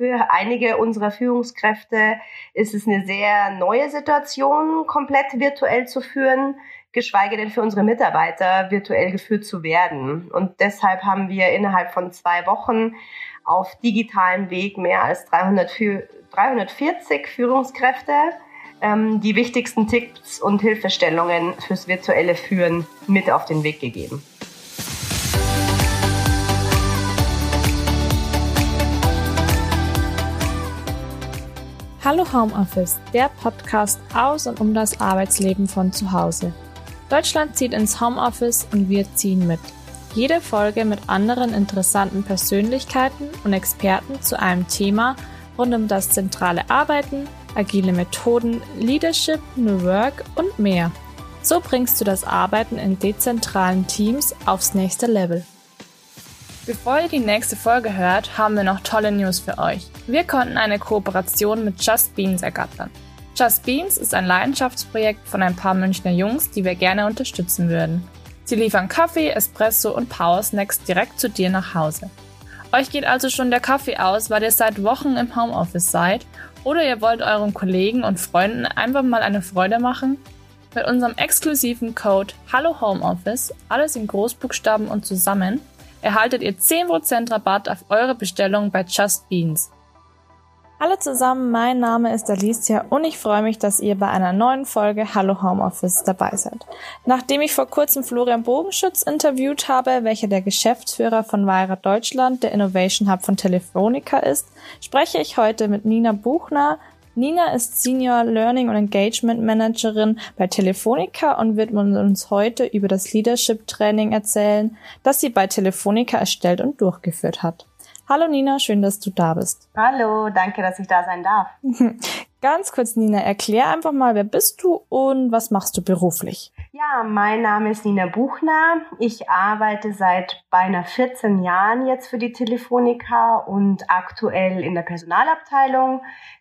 für einige unserer Führungskräfte ist es eine sehr neue Situation, komplett virtuell zu führen, geschweige denn für unsere Mitarbeiter virtuell geführt zu werden. Und deshalb haben wir innerhalb von zwei Wochen auf digitalem Weg mehr als 300, 340 Führungskräfte ähm, die wichtigsten Tipps und Hilfestellungen fürs virtuelle Führen mit auf den Weg gegeben. Hallo Homeoffice, der Podcast aus und um das Arbeitsleben von zu Hause. Deutschland zieht ins Homeoffice und wir ziehen mit. Jede Folge mit anderen interessanten Persönlichkeiten und Experten zu einem Thema rund um das zentrale Arbeiten, agile Methoden, Leadership, New Work und mehr. So bringst du das Arbeiten in dezentralen Teams aufs nächste Level. Bevor ihr die nächste Folge hört, haben wir noch tolle News für euch. Wir konnten eine Kooperation mit Just Beans ergattern. Just Beans ist ein Leidenschaftsprojekt von ein paar Münchner Jungs, die wir gerne unterstützen würden. Sie liefern Kaffee, Espresso und Power Snacks direkt zu dir nach Hause. Euch geht also schon der Kaffee aus, weil ihr seit Wochen im Homeoffice seid oder ihr wollt euren Kollegen und Freunden einfach mal eine Freude machen? Mit unserem exklusiven Code Hallo Homeoffice, alles in Großbuchstaben und zusammen, erhaltet ihr 10% Rabatt auf eure Bestellung bei Just Beans. Hallo zusammen, mein Name ist Alicia und ich freue mich, dass ihr bei einer neuen Folge Hallo Homeoffice dabei seid. Nachdem ich vor kurzem Florian Bogenschütz interviewt habe, welcher der Geschäftsführer von Weira Deutschland, der Innovation Hub von Telefonica ist, spreche ich heute mit Nina Buchner. Nina ist Senior Learning und Engagement Managerin bei Telefonica und wird uns heute über das Leadership Training erzählen, das sie bei Telefonica erstellt und durchgeführt hat. Hallo Nina, schön, dass du da bist. Hallo, danke, dass ich da sein darf. Ganz kurz, Nina, erklär einfach mal, wer bist du und was machst du beruflich? Ja, mein Name ist Nina Buchner. Ich arbeite seit beinahe 14 Jahren jetzt für die Telefonica und aktuell in der Personalabteilung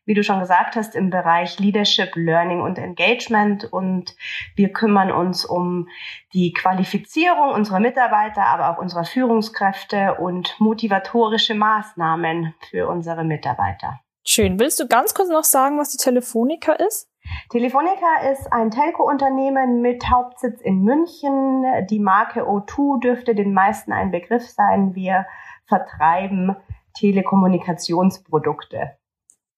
wie du schon gesagt hast, im Bereich Leadership, Learning und Engagement. Und wir kümmern uns um die Qualifizierung unserer Mitarbeiter, aber auch unserer Führungskräfte und motivatorische Maßnahmen für unsere Mitarbeiter. Schön. Willst du ganz kurz noch sagen, was die Telefonica ist? Telefonica ist ein Telco-Unternehmen mit Hauptsitz in München. Die Marke O2 dürfte den meisten ein Begriff sein. Wir vertreiben Telekommunikationsprodukte.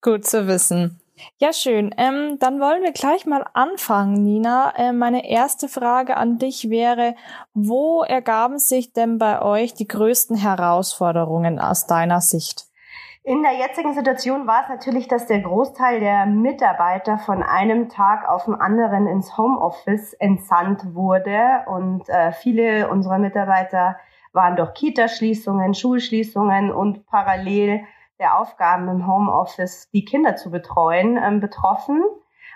Gut zu wissen. Ja, schön. Ähm, dann wollen wir gleich mal anfangen, Nina. Äh, meine erste Frage an dich wäre, wo ergaben sich denn bei euch die größten Herausforderungen aus deiner Sicht? In der jetzigen Situation war es natürlich, dass der Großteil der Mitarbeiter von einem Tag auf den anderen ins Homeoffice entsandt wurde und äh, viele unserer Mitarbeiter waren durch Kitaschließungen, Schulschließungen und parallel der Aufgaben im Homeoffice, die Kinder zu betreuen, ähm, betroffen.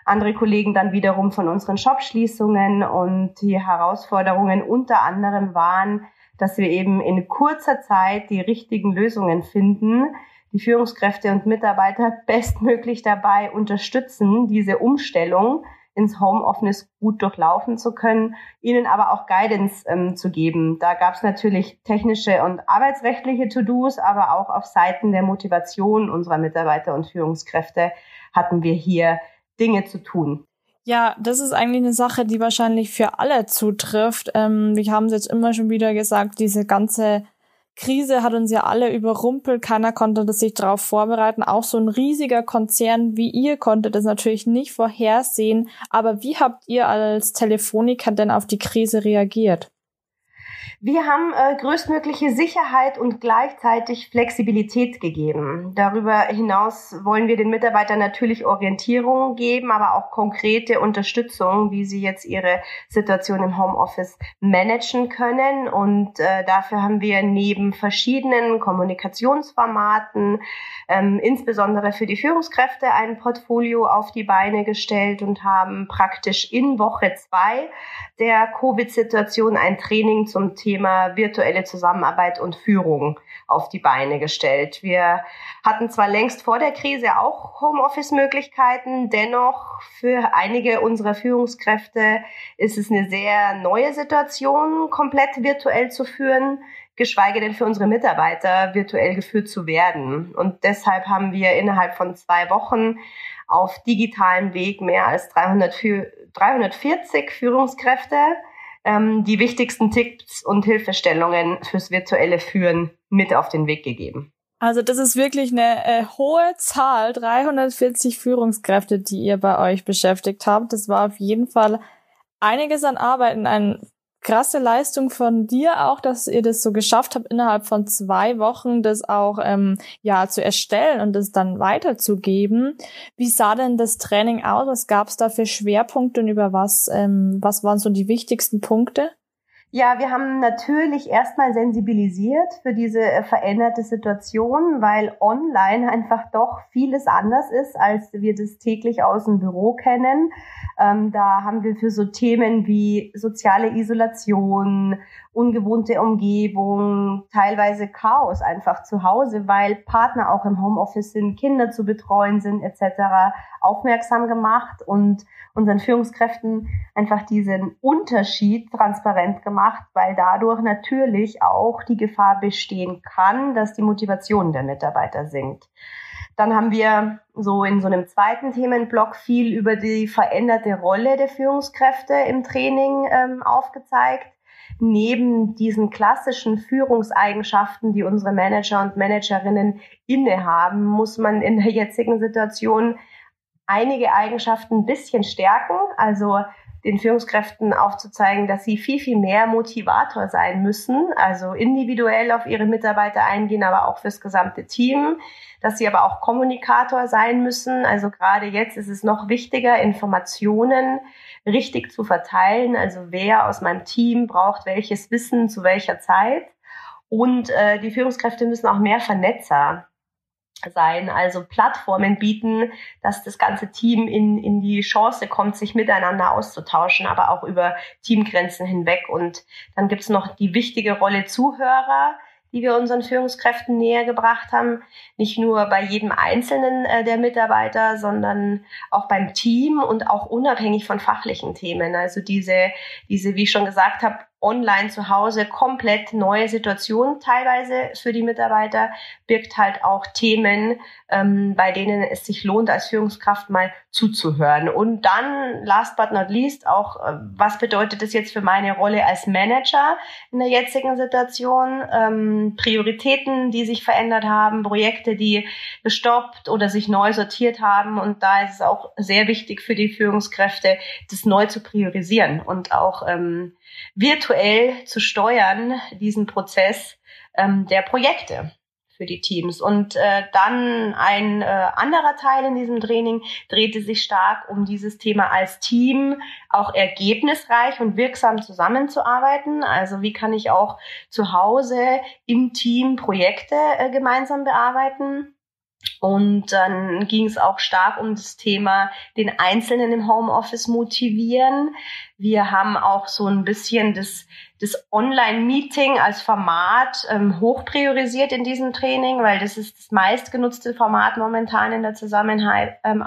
Andere Kollegen dann wiederum von unseren Shopschließungen und die Herausforderungen unter anderem waren, dass wir eben in kurzer Zeit die richtigen Lösungen finden, die Führungskräfte und Mitarbeiter bestmöglich dabei unterstützen, diese Umstellung ins Homeoffice gut durchlaufen zu können, ihnen aber auch Guidance ähm, zu geben. Da gab es natürlich technische und arbeitsrechtliche To-Dos, aber auch auf Seiten der Motivation unserer Mitarbeiter und Führungskräfte hatten wir hier Dinge zu tun. Ja, das ist eigentlich eine Sache, die wahrscheinlich für alle zutrifft. Ähm, wir haben es jetzt immer schon wieder gesagt, diese ganze Krise hat uns ja alle überrumpelt. Keiner konnte das sich darauf vorbereiten. Auch so ein riesiger Konzern wie ihr konnte das natürlich nicht vorhersehen. Aber wie habt ihr als Telefoniker denn auf die Krise reagiert? Wir haben äh, größtmögliche Sicherheit und gleichzeitig Flexibilität gegeben. Darüber hinaus wollen wir den Mitarbeitern natürlich Orientierung geben, aber auch konkrete Unterstützung, wie sie jetzt ihre Situation im Homeoffice managen können. Und äh, dafür haben wir neben verschiedenen Kommunikationsformaten, ähm, insbesondere für die Führungskräfte, ein Portfolio auf die Beine gestellt und haben praktisch in Woche zwei der Covid-Situation ein Training zum Thema virtuelle Zusammenarbeit und Führung auf die Beine gestellt. Wir hatten zwar längst vor der Krise auch Homeoffice-Möglichkeiten, dennoch für einige unserer Führungskräfte ist es eine sehr neue Situation, komplett virtuell zu führen, geschweige denn für unsere Mitarbeiter virtuell geführt zu werden. Und deshalb haben wir innerhalb von zwei Wochen auf digitalem Weg mehr als 300, 340 Führungskräfte ähm, die wichtigsten Tipps und Hilfestellungen fürs virtuelle Führen mit auf den Weg gegeben. Also das ist wirklich eine äh, hohe Zahl, 340 Führungskräfte, die ihr bei euch beschäftigt habt. Das war auf jeden Fall einiges an Arbeit und eine krasse Leistung von dir auch, dass ihr das so geschafft habt, innerhalb von zwei Wochen das auch ähm, ja zu erstellen und das dann weiterzugeben. Wie sah denn das Training aus? Was gab es da für Schwerpunkte und über was, ähm, was waren so die wichtigsten Punkte? Ja, wir haben natürlich erstmal sensibilisiert für diese äh, veränderte Situation, weil online einfach doch vieles anders ist, als wir das täglich aus dem Büro kennen. Ähm, da haben wir für so Themen wie soziale Isolation, ungewohnte Umgebung, teilweise Chaos einfach zu Hause, weil Partner auch im Homeoffice sind, Kinder zu betreuen sind etc. aufmerksam gemacht und unseren Führungskräften einfach diesen Unterschied transparent gemacht, weil dadurch natürlich auch die Gefahr bestehen kann, dass die Motivation der Mitarbeiter sinkt. Dann haben wir so in so einem zweiten Themenblock viel über die veränderte Rolle der Führungskräfte im Training ähm, aufgezeigt. Neben diesen klassischen Führungseigenschaften, die unsere Manager und Managerinnen innehaben, muss man in der jetzigen Situation einige Eigenschaften ein bisschen stärken. Also den Führungskräften aufzuzeigen, dass sie viel, viel mehr Motivator sein müssen, also individuell auf ihre Mitarbeiter eingehen, aber auch fürs gesamte Team, dass sie aber auch Kommunikator sein müssen. Also gerade jetzt ist es noch wichtiger, Informationen richtig zu verteilen, also wer aus meinem Team braucht welches Wissen zu welcher Zeit. Und äh, die Führungskräfte müssen auch mehr Vernetzer sein, also Plattformen bieten, dass das ganze Team in, in die Chance kommt, sich miteinander auszutauschen, aber auch über Teamgrenzen hinweg. Und dann gibt's noch die wichtige Rolle Zuhörer, die wir unseren Führungskräften näher gebracht haben. Nicht nur bei jedem einzelnen äh, der Mitarbeiter, sondern auch beim Team und auch unabhängig von fachlichen Themen. Also diese, diese, wie ich schon gesagt habe, online zu Hause komplett neue Situation teilweise für die Mitarbeiter, birgt halt auch Themen, ähm, bei denen es sich lohnt, als Führungskraft mal zuzuhören. Und dann, last but not least, auch, äh, was bedeutet das jetzt für meine Rolle als Manager in der jetzigen Situation? Ähm, Prioritäten, die sich verändert haben, Projekte, die gestoppt oder sich neu sortiert haben. Und da ist es auch sehr wichtig für die Führungskräfte, das neu zu priorisieren und auch ähm, virtuell zu steuern, diesen Prozess ähm, der Projekte für die Teams. Und äh, dann ein äh, anderer Teil in diesem Training drehte sich stark um dieses Thema als Team auch ergebnisreich und wirksam zusammenzuarbeiten. Also wie kann ich auch zu Hause im Team Projekte äh, gemeinsam bearbeiten? Und dann ging es auch stark um das Thema den Einzelnen im Homeoffice motivieren. Wir haben auch so ein bisschen das, das Online-Meeting als Format ähm, hoch priorisiert in diesem Training, weil das ist das meistgenutzte Format momentan in der Zusammenarbeit. Ähm,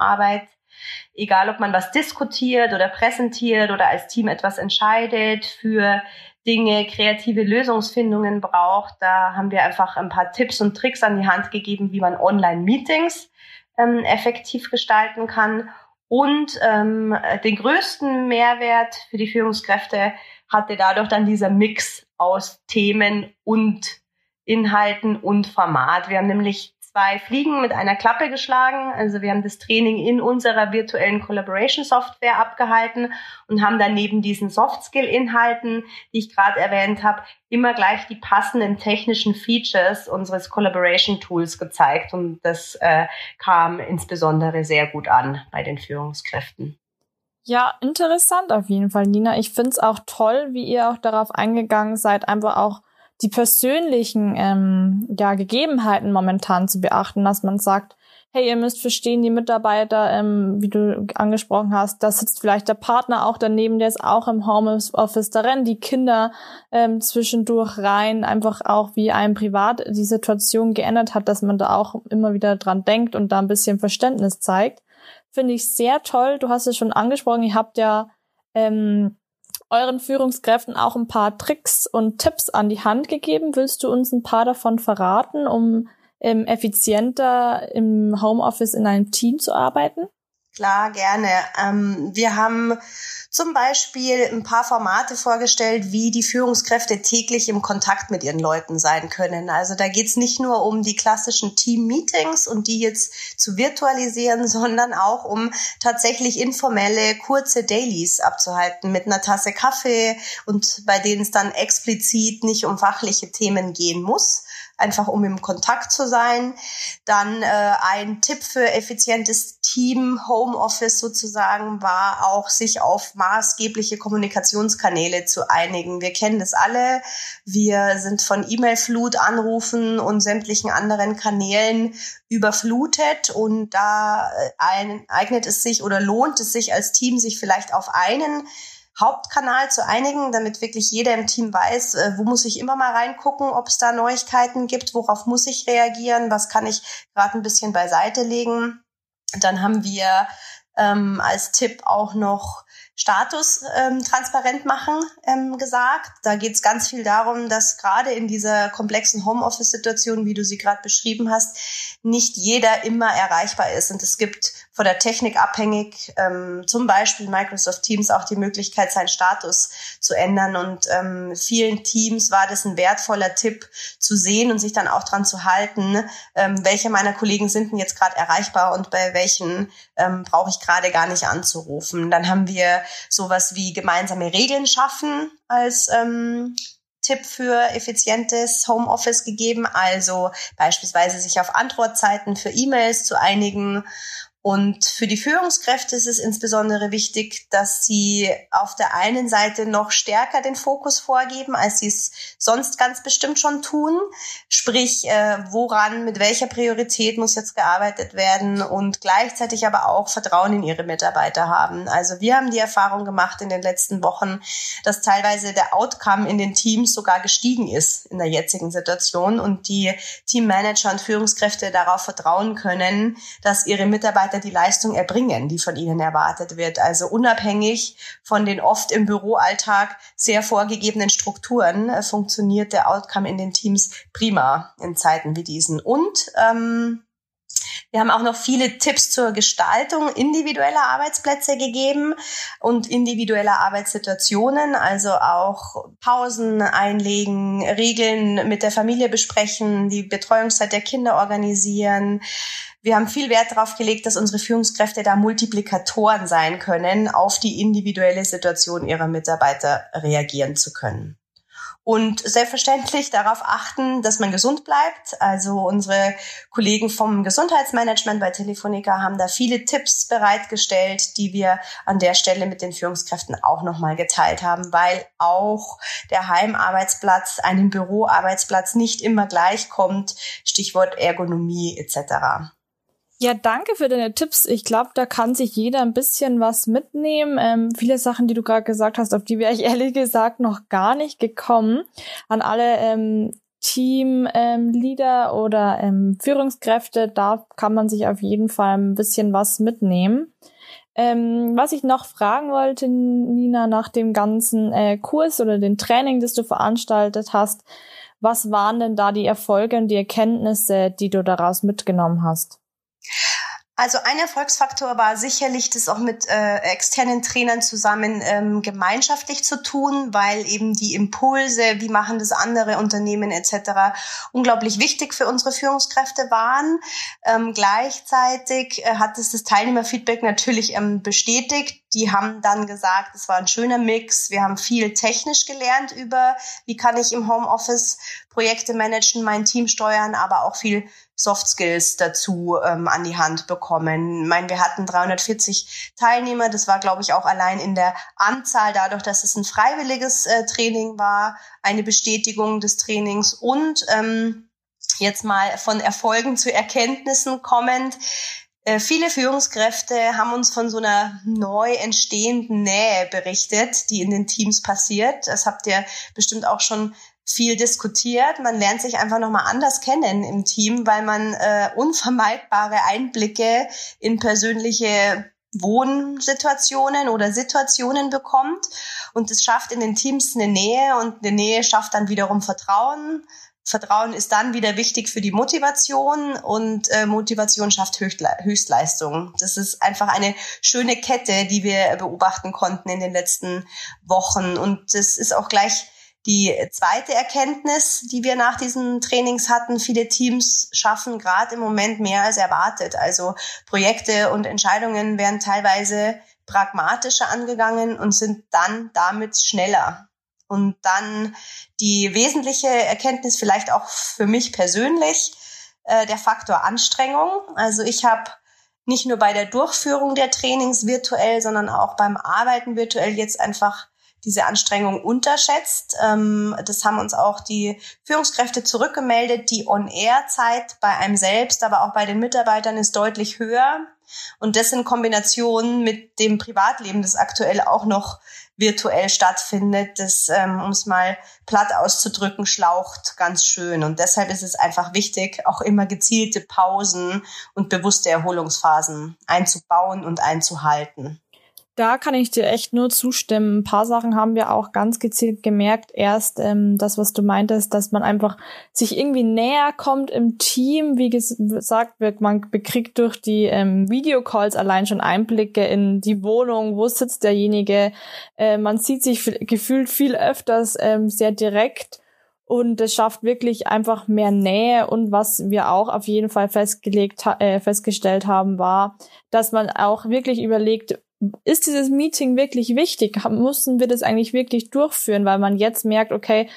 Egal, ob man was diskutiert oder präsentiert oder als Team etwas entscheidet für Dinge, kreative Lösungsfindungen braucht. Da haben wir einfach ein paar Tipps und Tricks an die Hand gegeben, wie man Online-Meetings ähm, effektiv gestalten kann. Und ähm, den größten Mehrwert für die Führungskräfte hatte dadurch dann dieser Mix aus Themen und Inhalten und Format. Wir haben nämlich zwei Fliegen mit einer Klappe geschlagen. Also wir haben das Training in unserer virtuellen Collaboration Software abgehalten und haben dann neben diesen Soft-Skill-Inhalten, die ich gerade erwähnt habe, immer gleich die passenden technischen Features unseres Collaboration Tools gezeigt. Und das äh, kam insbesondere sehr gut an bei den Führungskräften. Ja, interessant auf jeden Fall, Nina. Ich finde es auch toll, wie ihr auch darauf eingegangen seid, einfach auch die persönlichen ähm, ja, Gegebenheiten momentan zu beachten, dass man sagt, hey, ihr müsst verstehen, die Mitarbeiter, ähm, wie du angesprochen hast, da sitzt vielleicht der Partner auch daneben, der ist auch im Homeoffice, da rennen die Kinder ähm, zwischendurch rein, einfach auch wie einem privat die Situation geändert hat, dass man da auch immer wieder dran denkt und da ein bisschen Verständnis zeigt. Finde ich sehr toll. Du hast es schon angesprochen, ihr habt ja ähm, euren Führungskräften auch ein paar Tricks und Tipps an die Hand gegeben. Willst du uns ein paar davon verraten, um ähm, effizienter im Homeoffice in einem Team zu arbeiten? Klar, gerne. Ähm, wir haben zum Beispiel ein paar Formate vorgestellt, wie die Führungskräfte täglich im Kontakt mit ihren Leuten sein können. Also da geht's nicht nur um die klassischen Team-Meetings und die jetzt zu virtualisieren, sondern auch um tatsächlich informelle, kurze Dailies abzuhalten mit einer Tasse Kaffee und bei denen es dann explizit nicht um fachliche Themen gehen muss einfach um im Kontakt zu sein. Dann äh, ein Tipp für effizientes Team, Homeoffice sozusagen, war auch, sich auf maßgebliche Kommunikationskanäle zu einigen. Wir kennen das alle. Wir sind von E-Mail-Flut, Anrufen und sämtlichen anderen Kanälen überflutet und da äh, ein, eignet es sich oder lohnt es sich als Team, sich vielleicht auf einen Hauptkanal zu einigen, damit wirklich jeder im Team weiß, äh, wo muss ich immer mal reingucken, ob es da Neuigkeiten gibt, worauf muss ich reagieren, was kann ich gerade ein bisschen beiseite legen. Dann haben wir ähm, als Tipp auch noch Status ähm, transparent machen ähm, gesagt. Da geht es ganz viel darum, dass gerade in dieser komplexen Homeoffice-Situation, wie du sie gerade beschrieben hast, nicht jeder immer erreichbar ist. Und es gibt von der Technik abhängig, ähm, zum Beispiel Microsoft Teams auch die Möglichkeit, seinen Status zu ändern. Und ähm, vielen Teams war das ein wertvoller Tipp zu sehen und sich dann auch dran zu halten, ähm, welche meiner Kollegen sind denn jetzt gerade erreichbar und bei welchen ähm, brauche ich gerade gar nicht anzurufen. Dann haben wir sowas wie gemeinsame Regeln schaffen als ähm, Tipp für effizientes Homeoffice gegeben, also beispielsweise sich auf Antwortzeiten für E-Mails zu einigen und für die Führungskräfte ist es insbesondere wichtig, dass sie auf der einen Seite noch stärker den Fokus vorgeben, als sie es sonst ganz bestimmt schon tun. Sprich, äh, woran, mit welcher Priorität muss jetzt gearbeitet werden und gleichzeitig aber auch Vertrauen in ihre Mitarbeiter haben. Also wir haben die Erfahrung gemacht in den letzten Wochen, dass teilweise der Outcome in den Teams sogar gestiegen ist in der jetzigen Situation und die Teammanager und Führungskräfte darauf vertrauen können, dass ihre Mitarbeiter Mitarbeiter die Leistung erbringen, die von ihnen erwartet wird. Also unabhängig von den oft im Büroalltag sehr vorgegebenen Strukturen äh, funktioniert der Outcome in den Teams prima in Zeiten wie diesen. Und ähm, wir haben auch noch viele Tipps zur Gestaltung individueller Arbeitsplätze gegeben und individueller Arbeitssituationen, also auch Pausen einlegen, Regeln mit der Familie besprechen, die Betreuungszeit der Kinder organisieren, wir haben viel Wert darauf gelegt, dass unsere Führungskräfte da Multiplikatoren sein können, auf die individuelle Situation ihrer Mitarbeiter reagieren zu können. Und selbstverständlich darauf achten, dass man gesund bleibt. Also unsere Kollegen vom Gesundheitsmanagement bei Telefonica haben da viele Tipps bereitgestellt, die wir an der Stelle mit den Führungskräften auch nochmal geteilt haben, weil auch der Heimarbeitsplatz einem Büroarbeitsplatz nicht immer gleich kommt. Stichwort Ergonomie etc. Ja, danke für deine Tipps. Ich glaube, da kann sich jeder ein bisschen was mitnehmen. Ähm, viele Sachen, die du gerade gesagt hast, auf die wäre ich ehrlich gesagt noch gar nicht gekommen. An alle ähm, Teamleader ähm, oder ähm, Führungskräfte, da kann man sich auf jeden Fall ein bisschen was mitnehmen. Ähm, was ich noch fragen wollte, Nina, nach dem ganzen äh, Kurs oder den Training, das du veranstaltet hast, was waren denn da die Erfolge und die Erkenntnisse, die du daraus mitgenommen hast? Also ein Erfolgsfaktor war sicherlich, das auch mit äh, externen Trainern zusammen ähm, gemeinschaftlich zu tun, weil eben die Impulse, wie machen das andere Unternehmen etc. unglaublich wichtig für unsere Führungskräfte waren. Ähm, gleichzeitig äh, hat es das Teilnehmerfeedback natürlich ähm, bestätigt. Die haben dann gesagt, es war ein schöner Mix. Wir haben viel technisch gelernt über, wie kann ich im Homeoffice Projekte managen, mein Team steuern, aber auch viel Soft Skills dazu ähm, an die Hand bekommen. Ich meine, wir hatten 340 Teilnehmer. Das war, glaube ich, auch allein in der Anzahl, dadurch, dass es ein freiwilliges äh, Training war, eine Bestätigung des Trainings und ähm, jetzt mal von Erfolgen zu Erkenntnissen kommend. Äh, viele Führungskräfte haben uns von so einer neu entstehenden Nähe berichtet, die in den Teams passiert. Das habt ihr bestimmt auch schon viel diskutiert. Man lernt sich einfach nochmal anders kennen im Team, weil man äh, unvermeidbare Einblicke in persönliche Wohnsituationen oder Situationen bekommt. Und es schafft in den Teams eine Nähe und eine Nähe schafft dann wiederum Vertrauen. Vertrauen ist dann wieder wichtig für die Motivation und äh, Motivation schafft Höchstle Höchstleistung. Das ist einfach eine schöne Kette, die wir beobachten konnten in den letzten Wochen. Und das ist auch gleich die zweite Erkenntnis, die wir nach diesen Trainings hatten, viele Teams schaffen gerade im Moment mehr als erwartet. Also Projekte und Entscheidungen werden teilweise pragmatischer angegangen und sind dann damit schneller. Und dann die wesentliche Erkenntnis vielleicht auch für mich persönlich, äh, der Faktor Anstrengung. Also ich habe nicht nur bei der Durchführung der Trainings virtuell, sondern auch beim Arbeiten virtuell jetzt einfach diese Anstrengung unterschätzt. Ähm, das haben uns auch die Führungskräfte zurückgemeldet. Die On-Air-Zeit bei einem selbst, aber auch bei den Mitarbeitern ist deutlich höher. Und das in Kombination mit dem Privatleben, das aktuell auch noch virtuell stattfindet, das, ähm, um es mal platt auszudrücken, schlaucht ganz schön. Und deshalb ist es einfach wichtig, auch immer gezielte Pausen und bewusste Erholungsphasen einzubauen und einzuhalten. Da kann ich dir echt nur zustimmen. Ein paar Sachen haben wir auch ganz gezielt gemerkt. Erst ähm, das, was du meintest, dass man einfach sich irgendwie näher kommt im Team. Wie gesagt, wird man bekriegt durch die ähm, Videocalls allein schon Einblicke in die Wohnung, wo sitzt derjenige. Äh, man sieht sich gefühlt viel öfters ähm, sehr direkt. Und es schafft wirklich einfach mehr Nähe. Und was wir auch auf jeden Fall festgelegt, äh, festgestellt haben, war, dass man auch wirklich überlegt, ist dieses Meeting wirklich wichtig? Mussten wir das eigentlich wirklich durchführen? Weil man jetzt merkt, okay,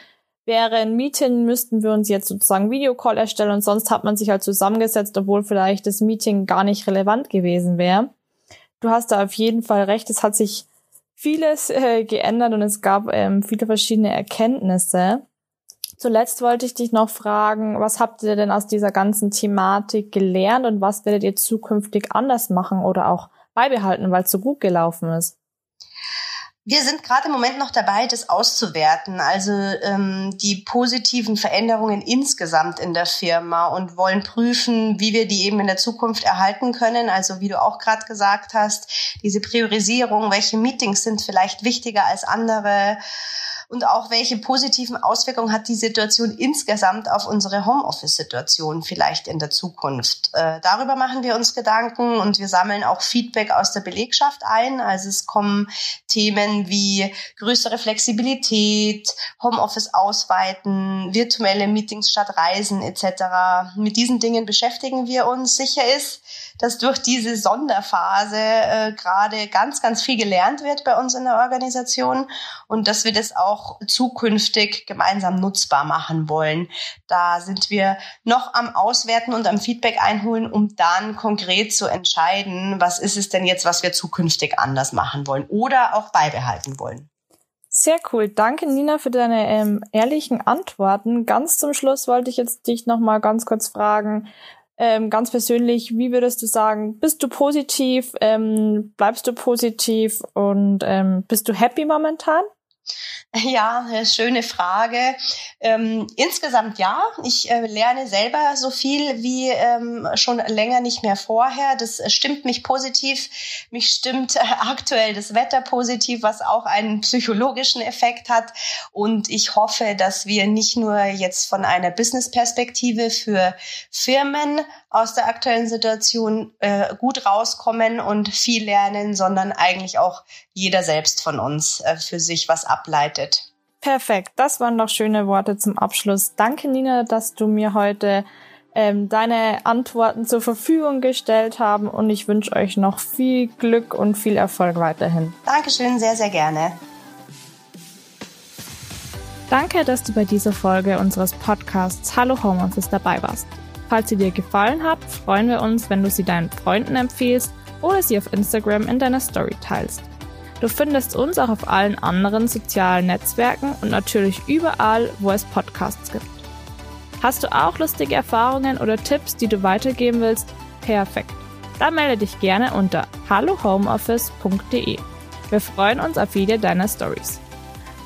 wäre ein Meeting, müssten wir uns jetzt sozusagen Videocall erstellen und sonst hat man sich halt zusammengesetzt, obwohl vielleicht das Meeting gar nicht relevant gewesen wäre. Du hast da auf jeden Fall recht, es hat sich vieles äh, geändert und es gab ähm, viele verschiedene Erkenntnisse. Zuletzt wollte ich dich noch fragen, was habt ihr denn aus dieser ganzen Thematik gelernt und was werdet ihr zukünftig anders machen oder auch beibehalten, weil es so gut gelaufen ist? Wir sind gerade im Moment noch dabei, das auszuwerten, also ähm, die positiven Veränderungen insgesamt in der Firma und wollen prüfen, wie wir die eben in der Zukunft erhalten können. Also wie du auch gerade gesagt hast, diese Priorisierung, welche Meetings sind vielleicht wichtiger als andere und auch welche positiven Auswirkungen hat die Situation insgesamt auf unsere Homeoffice-Situation vielleicht in der Zukunft. Äh, darüber machen wir uns Gedanken und wir sammeln auch Feedback aus der Belegschaft ein. Also es kommen Themen wie größere Flexibilität, Homeoffice ausweiten, virtuelle Meetings statt Reisen etc. Mit diesen Dingen beschäftigen wir uns. Sicher ist, dass durch diese Sonderphase äh, gerade ganz, ganz viel gelernt wird bei uns in der Organisation und dass wir das auch zukünftig gemeinsam nutzbar machen wollen. Da sind wir noch am Auswerten und am Feedback einholen, um dann konkret zu entscheiden, was ist es denn jetzt, was wir zukünftig anders machen wollen oder auch beibehalten wollen. Sehr cool. Danke, Nina, für deine ähm, ehrlichen Antworten. Ganz zum Schluss wollte ich jetzt dich noch mal ganz kurz fragen, ähm, ganz persönlich, wie würdest du sagen, bist du positiv, ähm, bleibst du positiv und ähm, bist du happy momentan? Ja, schöne Frage. Ähm, insgesamt ja. Ich äh, lerne selber so viel wie ähm, schon länger nicht mehr vorher. Das stimmt mich positiv. Mich stimmt aktuell das Wetter positiv, was auch einen psychologischen Effekt hat. Und ich hoffe, dass wir nicht nur jetzt von einer Business-Perspektive für Firmen aus der aktuellen Situation äh, gut rauskommen und viel lernen, sondern eigentlich auch jeder selbst von uns äh, für sich was ableitet. Perfekt, das waren doch schöne Worte zum Abschluss. Danke, Nina, dass du mir heute ähm, deine Antworten zur Verfügung gestellt haben und ich wünsche euch noch viel Glück und viel Erfolg weiterhin. Dankeschön, sehr, sehr gerne. Danke, dass du bei dieser Folge unseres Podcasts Hallo Homeoffice dabei warst. Falls sie dir gefallen hat, freuen wir uns, wenn du sie deinen Freunden empfiehlst oder sie auf Instagram in deiner Story teilst. Du findest uns auch auf allen anderen sozialen Netzwerken und natürlich überall, wo es Podcasts gibt. Hast du auch lustige Erfahrungen oder Tipps, die du weitergeben willst? Perfekt. Dann melde dich gerne unter hallohomeoffice.de. Wir freuen uns auf jede deiner Stories.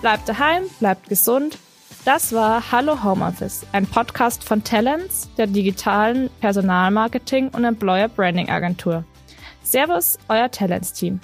Bleibt daheim, bleibt gesund. Das war Hallo Homeoffice, ein Podcast von Talents, der digitalen Personalmarketing und Employer Branding Agentur. Servus, euer Talents-Team.